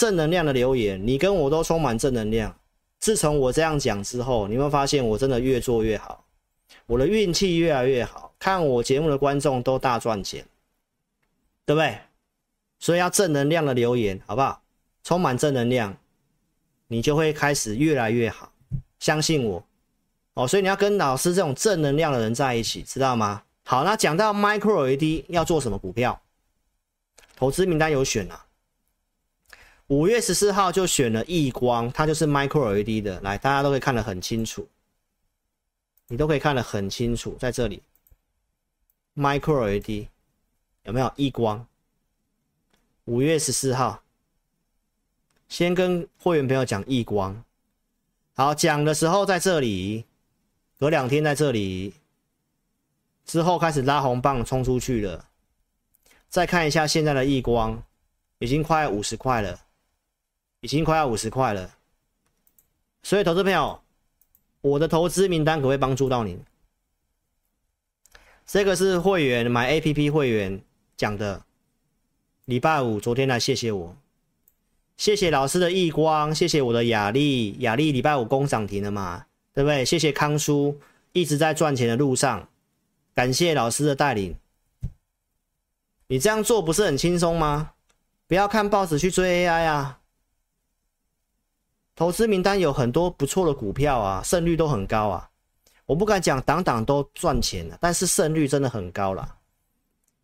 正能量的留言，你跟我都充满正能量。自从我这样讲之后，你会发现我真的越做越好，我的运气越来越好，看我节目的观众都大赚钱，对不对？所以要正能量的留言，好不好？充满正能量，你就会开始越来越好。相信我，哦，所以你要跟老师这种正能量的人在一起，知道吗？好，那讲到 Micro LED 要做什么股票？投资名单有选啊，五月十四号就选了易光，它就是 Micro LED 的，来，大家都可以看得很清楚，你都可以看得很清楚，在这里，Micro LED 有没有？易光？五月十四号，先跟会员朋友讲易光，好，讲的时候在这里，隔两天在这里，之后开始拉红棒冲出去了。再看一下现在的亿光，已经快五十块了，已经快要五十块了。所以，投资朋友，我的投资名单可不可以帮助到你？这个是会员买 APP 会员讲的。礼拜五昨天来谢谢我，谢谢老师的亿光，谢谢我的雅丽，雅丽礼拜五攻涨停了嘛，对不对？谢谢康叔一直在赚钱的路上，感谢老师的带领。你这样做不是很轻松吗？不要看报纸去追 AI 啊！投资名单有很多不错的股票啊，胜率都很高啊。我不敢讲档档都赚钱了，但是胜率真的很高了。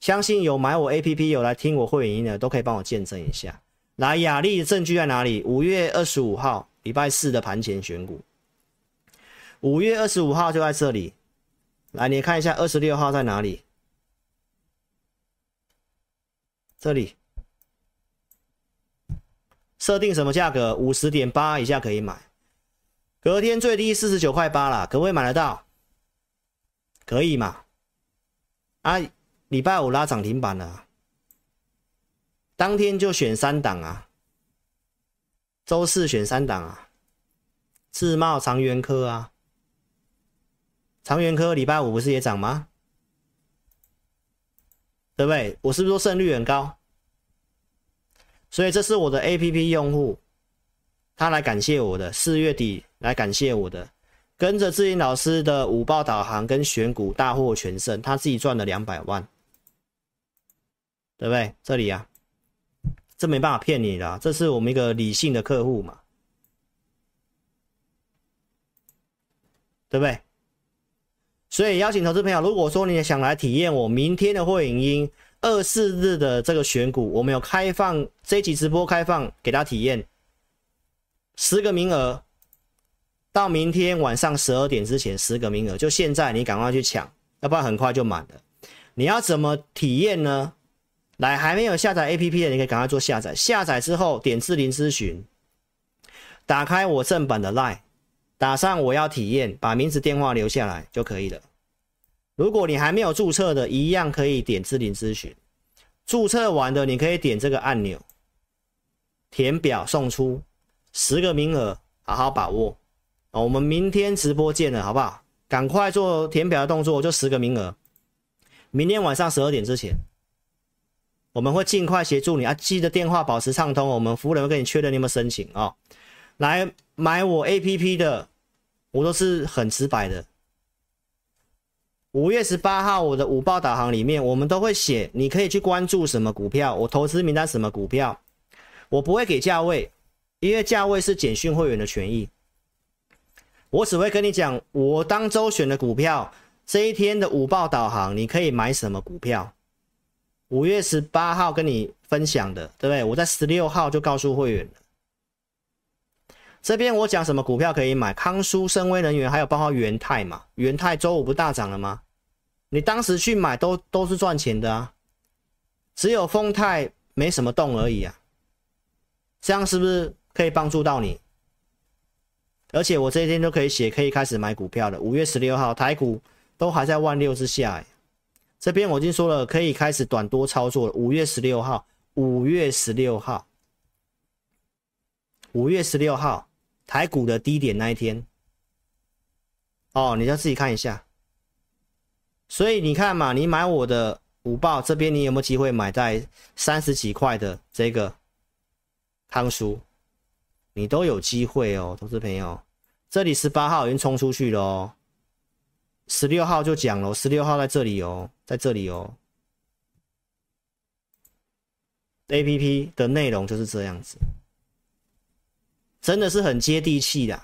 相信有买我 APP 有来听我会员音的，都可以帮我见证一下。来，雅丽证据在哪里？五月二十五号礼拜四的盘前选股，五月二十五号就在这里。来，你看一下二十六号在哪里？这里设定什么价格？五十点八以下可以买，隔天最低四十九块八了，可不可以买得到？可以嘛？啊，礼拜五拉涨停板了，当天就选三档啊，周四选三档啊，自贸长源科啊，长源科礼拜五不是也涨吗？对不对？我是不是说胜率很高？所以这是我的 APP 用户，他来感谢我的，四月底来感谢我的，跟着志英老师的五报导航跟选股大获全胜，他自己赚了两百万，对不对？这里啊，这没办法骗你的，这是我们一个理性的客户嘛，对不对？所以邀请投资朋友，如果说你也想来体验我明天的会影音二四日的这个选股，我们有开放这一集直播开放给大家体验，十个名额，到明天晚上十二点之前十个名额，就现在你赶快去抢，要不然很快就满了。你要怎么体验呢？来，还没有下载 APP 的，你可以赶快做下载。下载之后点智霖咨询，打开我正版的 Line。打上我要体验，把名字电话留下来就可以了。如果你还没有注册的，一样可以点置顶咨询。注册完的，你可以点这个按钮，填表送出十个名额，好好把握。我们明天直播见了，好不好？赶快做填表的动作，就十个名额。明天晚上十二点之前，我们会尽快协助你啊！记得电话保持畅通，我们服务人会跟你确认你有没有申请啊、哦。来买我 APP 的，我都是很直白的。五月十八号，我的午报导航里面，我们都会写，你可以去关注什么股票，我投资名单什么股票，我不会给价位，因为价位是简讯会员的权益。我只会跟你讲，我当周选的股票，这一天的午报导航，你可以买什么股票。五月十八号跟你分享的，对不对？我在十六号就告诉会员了。这边我讲什么股票可以买？康舒、深威能源，还有包括元泰嘛？元泰周五不大涨了吗？你当时去买都都是赚钱的啊，只有丰泰没什么动而已啊。这样是不是可以帮助到你？而且我这一天都可以写，可以开始买股票了。五月十六号台股都还在万六之下，哎，这边我已经说了，可以开始短多操作了。五月十六号，五月十六号，五月十六号。台股的低点那一天，哦，你要自己看一下。所以你看嘛，你买我的五报这边，你有没有机会买在三十几块的这个康叔，你都有机会哦，投资朋友。这里十八号已经冲出去了哦，十六号就讲了，十六号在这里哦，在这里哦。APP 的内容就是这样子，真的是很接地气的，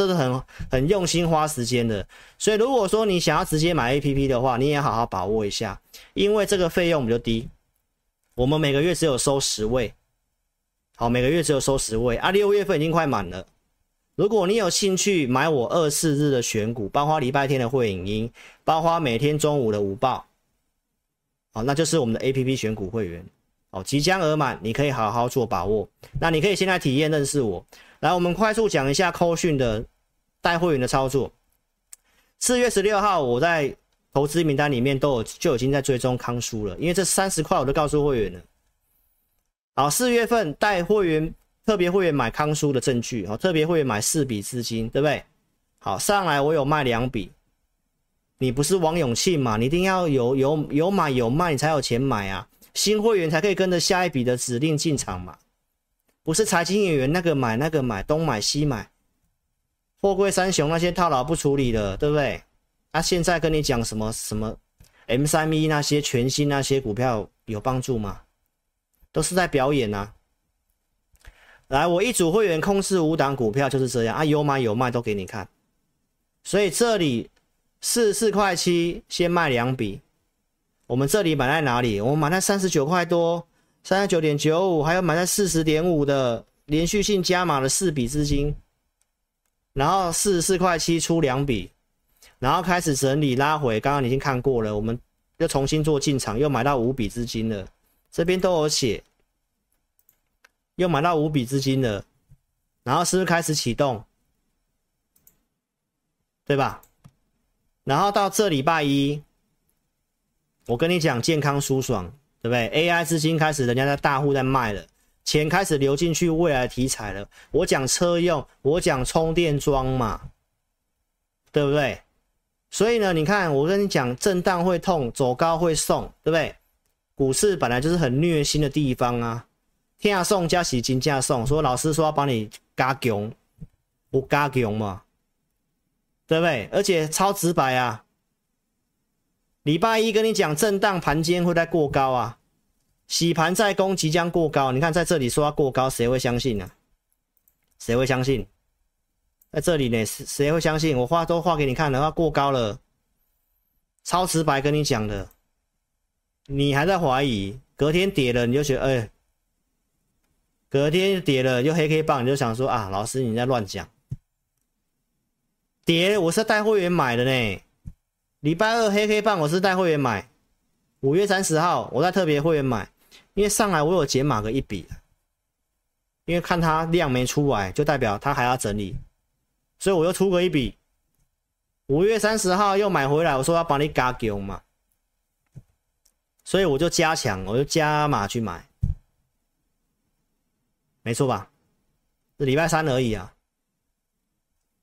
这是很很用心花时间的。所以如果说你想要直接买 APP 的话，你也好好把握一下，因为这个费用比较低，我们每个月只有收十位，好，每个月只有收十位啊，六月份已经快满了。如果你有兴趣买我二四日的选股，包括礼拜天的会影音，包括每天中午的午报，好，那就是我们的 APP 选股会员，哦，即将额满，你可以好好做把握。那你可以先来体验认识我。来，我们快速讲一下扣讯的带会员的操作。四月十六号，我在投资名单里面都有就已经在追踪康舒了，因为这三十块我都告诉会员了。好，四月份带会员。特别会员买康舒的证据，好，特别会员买四笔资金，对不对？好，上来我有卖两笔，你不是王永庆嘛？你一定要有有有买有卖，你才有钱买啊！新会员才可以跟着下一笔的指令进场嘛，不是财经演员那个买那个买东买西买，货柜三雄那些套牢不处理的，对不对？啊，现在跟你讲什么什么 M 三 E 那些全新那些股票有帮助吗？都是在表演啊！来，我一组会员控制五档股票就是这样啊，有买有卖都给你看。所以这里四十四块七先卖两笔，我们这里买在哪里？我们买在三十九块多，三十九点九五，还有买在四十点五的连续性加码的四笔资金，然后四十四块七出两笔，然后开始整理拉回，刚刚已经看过了，我们又重新做进场，又买到五笔资金了，这边都有写。又买到五笔资金了，然后是不是开始启动？对吧？然后到这礼拜一，我跟你讲健康舒爽，对不对？AI 资金开始，人家在大户在卖了，钱开始流进去未来题材了。我讲车用，我讲充电桩嘛，对不对？所以呢，你看我跟你讲，震荡会痛，走高会送，对不对？股市本来就是很虐心的地方啊。天下送加洗金价送，说老师说要帮你加强，不加强嘛，对不对？而且超直白啊！礼拜一跟你讲震荡盘间会在过高啊，洗盘再攻即将过高。你看在这里说要过高，谁会相信呢、啊？谁会相信？在这里呢，谁会相信？我画都画给你看了，要过高了，超直白跟你讲的，你还在怀疑？隔天跌了你就觉得哎。隔天跌了又黑 K 棒，你就想说啊，老师你在乱讲。跌我是带会员买的呢，礼拜二黑黑棒我是带会员买，五月三十号我在特别会员买，因为上来我有解码个一笔，因为看它量没出来，就代表它还要整理，所以我又出个一笔。五月三十号又买回来，我说要帮你加强嘛，所以我就加强，我就加码去买。没错吧？是礼拜三而已啊。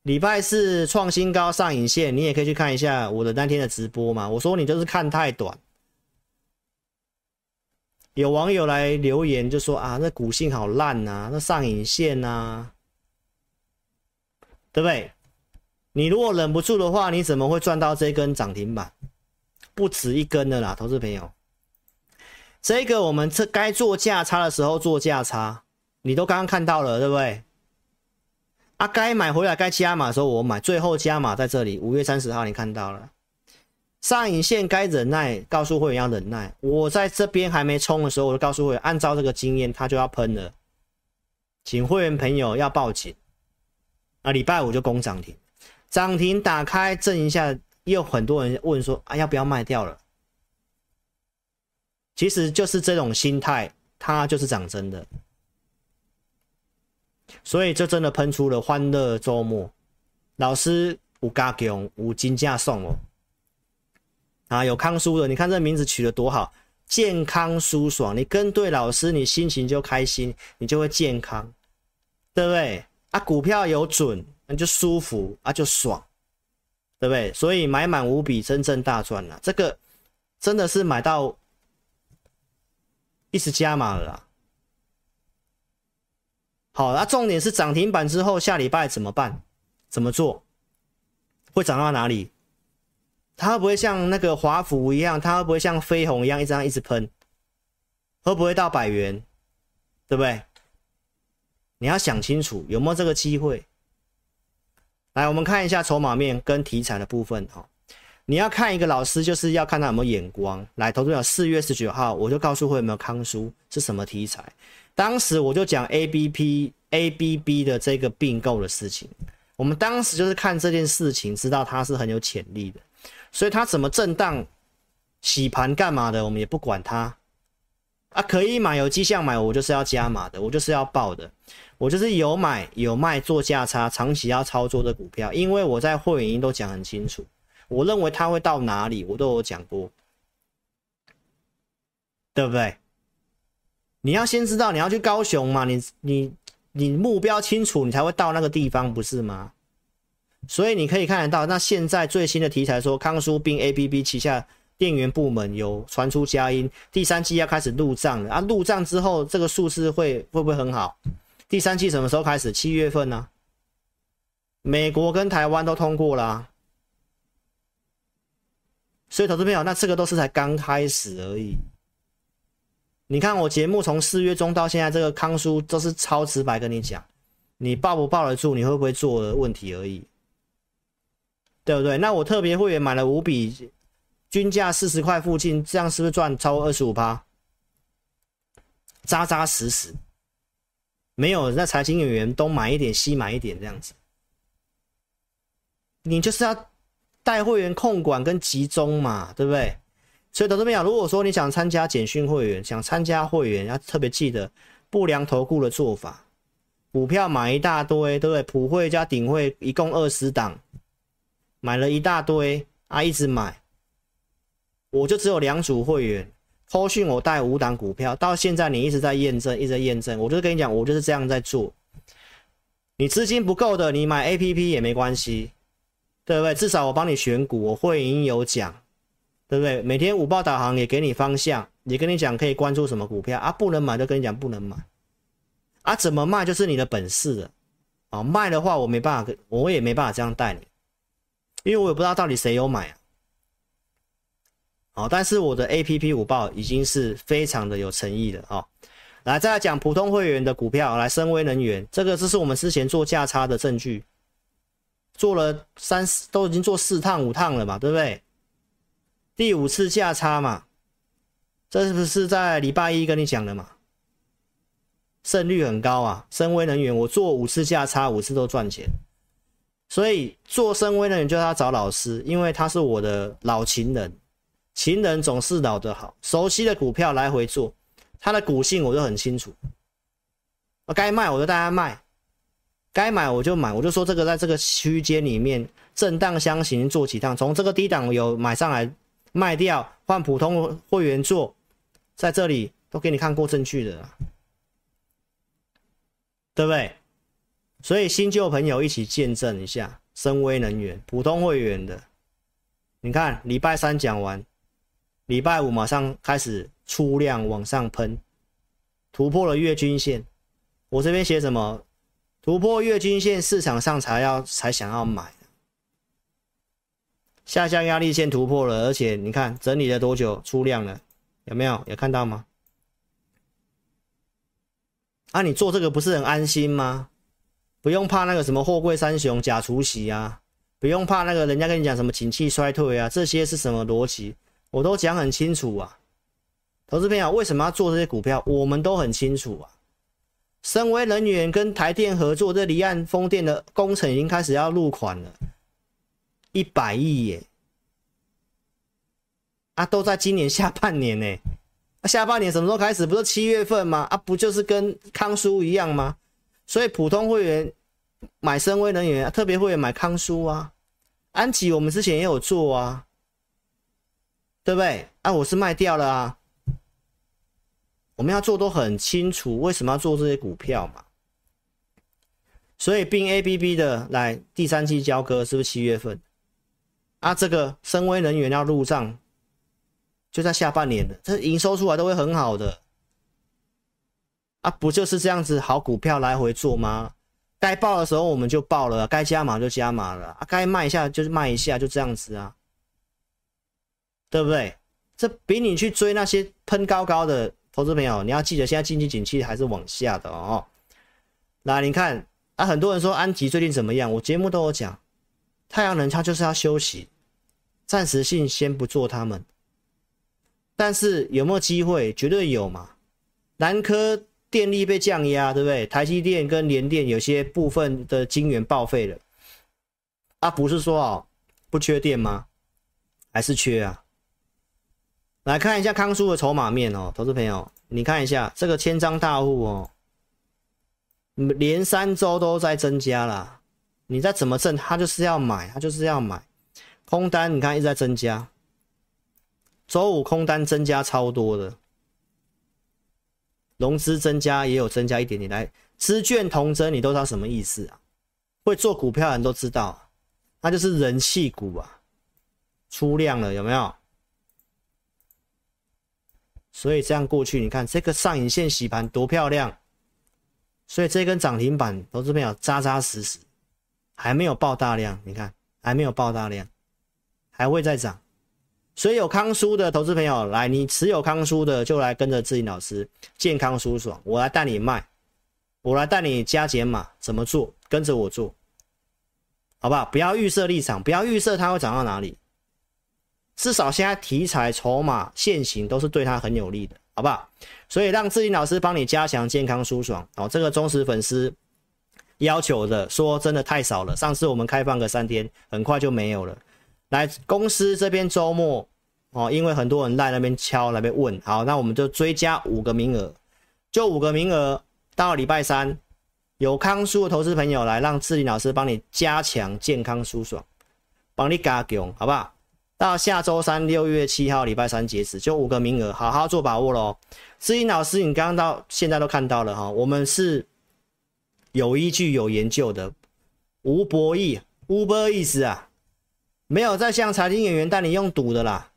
礼拜四创新高上影线，你也可以去看一下我的那天的直播嘛。我说你就是看太短。有网友来留言就说啊，那股性好烂啊，那上影线啊，对不对？你如果忍不住的话，你怎么会赚到这根涨停板？不止一根的啦，投资朋友。这个我们这该做价差的时候做价差。你都刚刚看到了，对不对？啊，该买回来该加码的时候我买，最后加码在这里，五月三十号你看到了。上影线该忍耐，告诉会员要忍耐。我在这边还没冲的时候，我就告诉会员，按照这个经验，他就要喷了，请会员朋友要报警。啊，礼拜五就攻涨停，涨停打开震一下，又很多人问说啊，要不要卖掉了？其实就是这种心态，它就是涨真的。所以这真的喷出了欢乐周末，老师有加强，有金价送哦，啊，有康舒的，你看这名字取得多好，健康舒爽，你跟对老师，你心情就开心，你就会健康，对不对？啊，股票有准，那就舒服啊，就爽，对不对？所以买满五笔，真正大赚了，这个真的是买到一直加码了。好，那重点是涨停板之后下礼拜怎么办？怎么做？会涨到哪里？它会不会像那个华孚一样？它会不会像飞鸿一样一直一直喷？会不会到百元？对不对？你要想清楚有没有这个机会。来，我们看一下筹码面跟题材的部分哈。你要看一个老师，就是要看他有没有眼光。来，投资者四月十九号我就告诉会有没有康叔是什么题材。当时我就讲 A B P A B B 的这个并购的事情。我们当时就是看这件事情，知道它是很有潜力的，所以它怎么震荡、洗盘干嘛的，我们也不管它。啊，可以买有迹象买，我就是要加码的，我就是要报的。我就是有买有卖做价差，长期要操作的股票，因为我在会员营都讲很清楚，我认为它会到哪里，我都有讲过，对不对？你要先知道你要去高雄嘛，你你你目标清楚，你才会到那个地方，不是吗？所以你可以看得到，那现在最新的题材说康舒并 ABB 旗下电源部门有传出佳音，第三季要开始入账了啊，入账之后这个数字会会不会很好？第三季什么时候开始？七月份呢、美国跟台湾都通过了、所以投资朋友，那这个都是才刚开始而已。你看我节目从四月中到现在，这个康叔都是超直白跟你讲，你抱不抱得住，你会不会做的问题而已，对不对？那我特别会员买了五笔，均价四十块附近，这样是不是赚超过二十五趴？扎扎实实。没有，那财经演员东买一点，西买一点这样子，你就是要带会员控管跟集中嘛，对不对？所以，投资朋友，如果说你想参加简讯会员，想参加会员，要特别记得不良投顾的做法，股票买一大堆，对不对？普惠加顶会一共二十档，买了一大堆啊，一直买，我就只有两组会员。后续我带五档股票，到现在你一直在验证，一直在验证。我就跟你讲，我就是这样在做。你资金不够的，你买 APP 也没关系，对不对？至少我帮你选股，我会已经有讲，对不对？每天五报导航也给你方向，也跟你讲可以关注什么股票啊，不能买就跟你讲不能买啊，怎么卖就是你的本事了啊。卖的话我没办法，我也没办法这样带你，因为我也不知道到底谁有买啊。好，但是我的 APP 五报已经是非常的有诚意的啊！来，再来讲普通会员的股票，来，深威能源，这个这是我们之前做价差的证据，做了三四，都已经做四趟五趟了嘛，对不对？第五次价差嘛，这是不是在礼拜一跟你讲的嘛？胜率很高啊，深威能源，我做五次价差，五次都赚钱，所以做深威能源就要找老师，因为他是我的老情人。情人总是老的好，熟悉的股票来回做，它的股性我就很清楚。该卖我就带他卖，该买我就买，我就说这个在这个区间里面震荡箱型做几趟，从这个低档有买上来卖掉，换普通会员做，在这里都给你看过证据的，对不对？所以新旧朋友一起见证一下，深威能源普通会员的，你看礼拜三讲完。礼拜五马上开始出量往上喷，突破了月均线。我这边写什么？突破月均线，市场上才要才想要买。下降压力线突破了，而且你看整理了多久出量了？有没有？有看到吗？啊，你做这个不是很安心吗？不用怕那个什么货柜三雄假除息啊，不用怕那个人家跟你讲什么景气衰退啊，这些是什么逻辑？我都讲很清楚啊，投资朋友为什么要做这些股票？我们都很清楚啊。森崴能源跟台电合作，这离岸风电的工程已经开始要入款了，一百亿耶！啊，都在今年 下半年呢。啊，下半年什么时候开始？不是七月份吗？啊，不就是跟康叔一样吗？所以普通会员买深威能源，特别会员买康叔啊。安吉我们之前也有做啊。对不对？啊，我是卖掉了啊。我们要做都很清楚，为什么要做这些股票嘛？所以并 ABB 的来第三期交割是不是七月份？啊，这个深威能源要入账，就在下半年的，这营收出来都会很好的。啊，不就是这样子好股票来回做吗？该报的时候我们就报了，该加码就加码了啊，该卖一下就是卖一下，就这样子啊，对不对？这比你去追那些喷高高的投资朋友，你要记得现在经济景气还是往下的哦。来，你看啊，很多人说安吉最近怎么样？我节目都有讲，太阳能它就是要休息，暂时性先不做他们，但是有没有机会？绝对有嘛。南科电力被降压，对不对？台积电跟联电有些部分的晶圆报废了，啊，不是说哦不缺电吗？还是缺啊？来看一下康叔的筹码面哦，投资朋友，你看一下这个千张大户哦，连三周都在增加啦。你再怎么挣，他就是要买，他就是要买。空单你看一直在增加，周五空单增加超多的，融资增加也有增加一点点。来，资券同增，你都知道什么意思啊？会做股票的人都知道，那就是人气股啊，出量了有没有？所以这样过去，你看这个上影线洗盘多漂亮，所以这根涨停板投资朋友扎扎实实，还没有爆大量，你看还没有爆大量，还会再涨。所以有康舒的投资朋友来，你持有康舒的就来跟着志霖老师健康舒爽，我来带你卖，我来带你加减码，怎么做？跟着我做，好不好？不要预设立场，不要预设它会涨到哪里。至少现在题材、筹码、现行都是对他很有利的，好不好？所以让志霖老师帮你加强健康舒爽哦。这个忠实粉丝要求的，说真的太少了。上次我们开放个三天，很快就没有了。来公司这边周末哦，因为很多人在那边敲、那边问，好，那我们就追加五个名额，就五个名额到礼拜三有康叔的投资朋友来，让志林老师帮你加强健康舒爽，帮你加强，好不好？到下周三六月七号礼拜三截止，就五个名额，好好做把握喽。志林老师，你刚刚到现在都看到了哈，我们是有依据、有研究的，无博弈，无博意思啊，没有在像财经演员带你用赌的啦。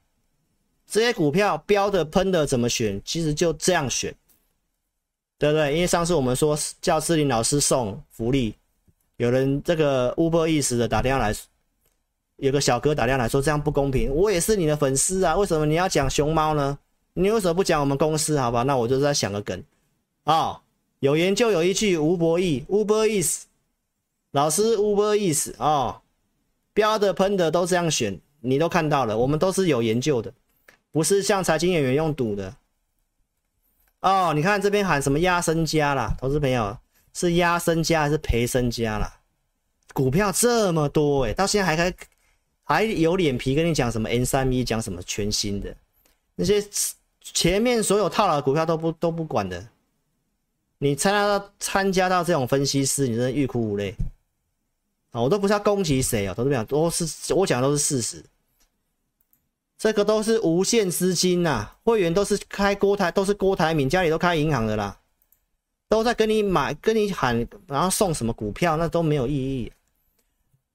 这些股票标的、喷的怎么选？其实就这样选，对不对？因为上次我们说叫志霖老师送福利，有人这个无博意思的打电话来。有个小哥打电话来说，这样不公平，我也是你的粉丝啊，为什么你要讲熊猫呢？你为什么不讲我们公司？好吧，那我就在想个梗啊、哦，有研究有依据，无博弈，Uber Eats，老师 Uber Eats 啊，标的喷的都这样选，你都看到了，我们都是有研究的，不是像财经演员用赌的哦。你看这边喊什么压身家啦，投资朋友是压身家还是赔身家啦？股票这么多诶、到现在还还。还有脸皮跟你讲什么 N 三一，讲什么全新的，那些前面所有套牢的股票都不都不管的，你参加到参加到这种分析师，你真的欲哭无泪啊！我都不知道攻击谁啊，都是讲都是我讲的都是事实，这个都是无限资金呐、啊，会员都是开郭台，都是郭台铭家里都开银行的啦，都在跟你买，跟你喊，然后送什么股票，那都没有意义。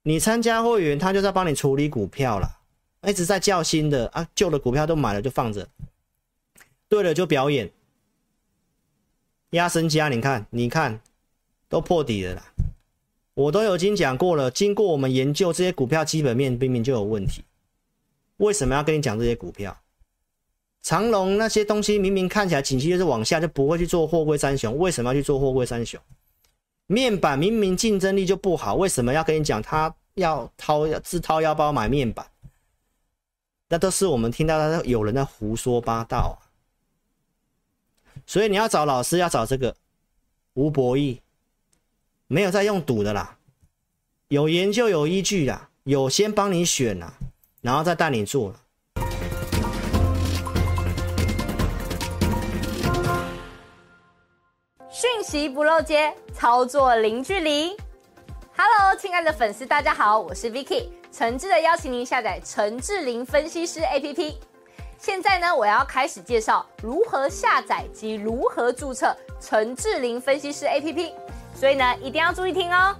你参加会员，他就在帮你处理股票了，一直在叫新的啊，旧的股票都买了就放着，对了就表演，压身家，你看，你看，都破底了啦，我都有已经讲过了，经过我们研究这些股票基本面明明就有问题，为什么要跟你讲这些股票？长隆那些东西明明看起来景气就是往下，就不会去做货柜三雄，为什么要去做货柜三雄？面板明明竞争力就不好，为什么要跟你讲他要掏自掏腰包买面板？那都是我们听到的有人在胡说八道！所以你要找老师，要找这个吴博弈，没有在用赌的啦，有研究有依据啦，有先帮你选啦，然后再带你做。讯息不漏接，操作零距离。Hello，亲爱的粉丝，大家好，我是 Vicky，诚挚的邀请您下载陈志霖分析师 APP。现在呢，我要开始介绍如何下载及如何注册陈志霖分析师 APP，所以呢，一定要注意听哦。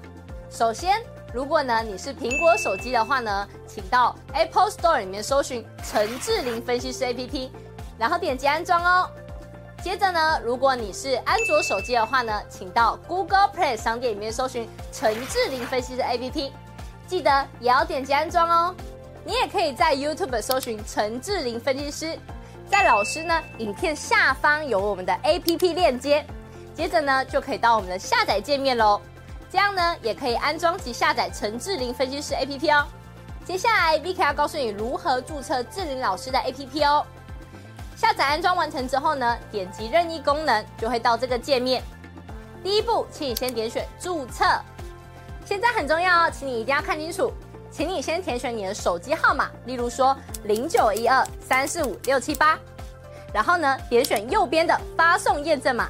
首先，如果呢你是苹果手机的话呢，请到 Apple Store 里面搜寻陈志玲分析师 APP，然后点击安装哦。接着呢，如果你是安卓手机的话呢，请到 Google Play 商店里面搜寻陈志玲分析师 APP，记得也要点击安装哦。你也可以在 YouTube 搜寻陈志玲分析师，在老师呢影片下方有我们的 APP 链接，接着呢就可以到我们的下载界面喽。这样呢也可以安装及下载陈志玲分析师 APP 哦。接下来 Vicky 要告诉你如何注册志玲老师的 APP 哦。下载安装完成之后呢，点击任意功能就会到这个界面。第一步，请你先点选注册。现在很重要哦，请你一定要看清楚。请你先填选你的手机号码，例如说零九一二三四五六七八，然后呢，点选右边的发送验证码。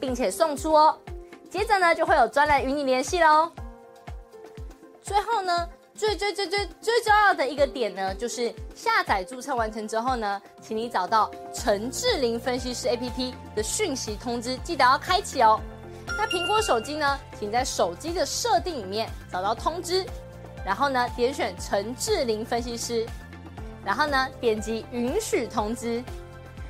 并且送出哦。接着呢，就会有专人与你联系喽。最后呢。最最最最最重要的一个点呢，就是下载注册完成之后呢，请你找到陈志玲分析师 APP 的讯息通知，记得要开启哦。那苹果手机呢，请在手机的设定里面找到通知，然后呢点选陈志玲分析师，然后呢点击允许通知。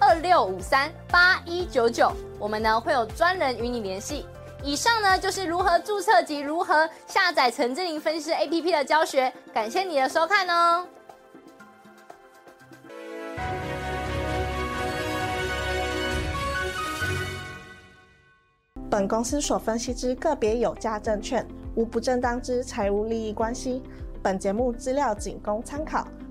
二六五三八一九九，我们呢会有专人与你联系。以上呢就是如何注册及如何下载陈志玲分析师 APP 的教学。感谢你的收看哦。本公司所分析之个别有价证券，无不正当之财务利益关系。本节目资料仅供参考，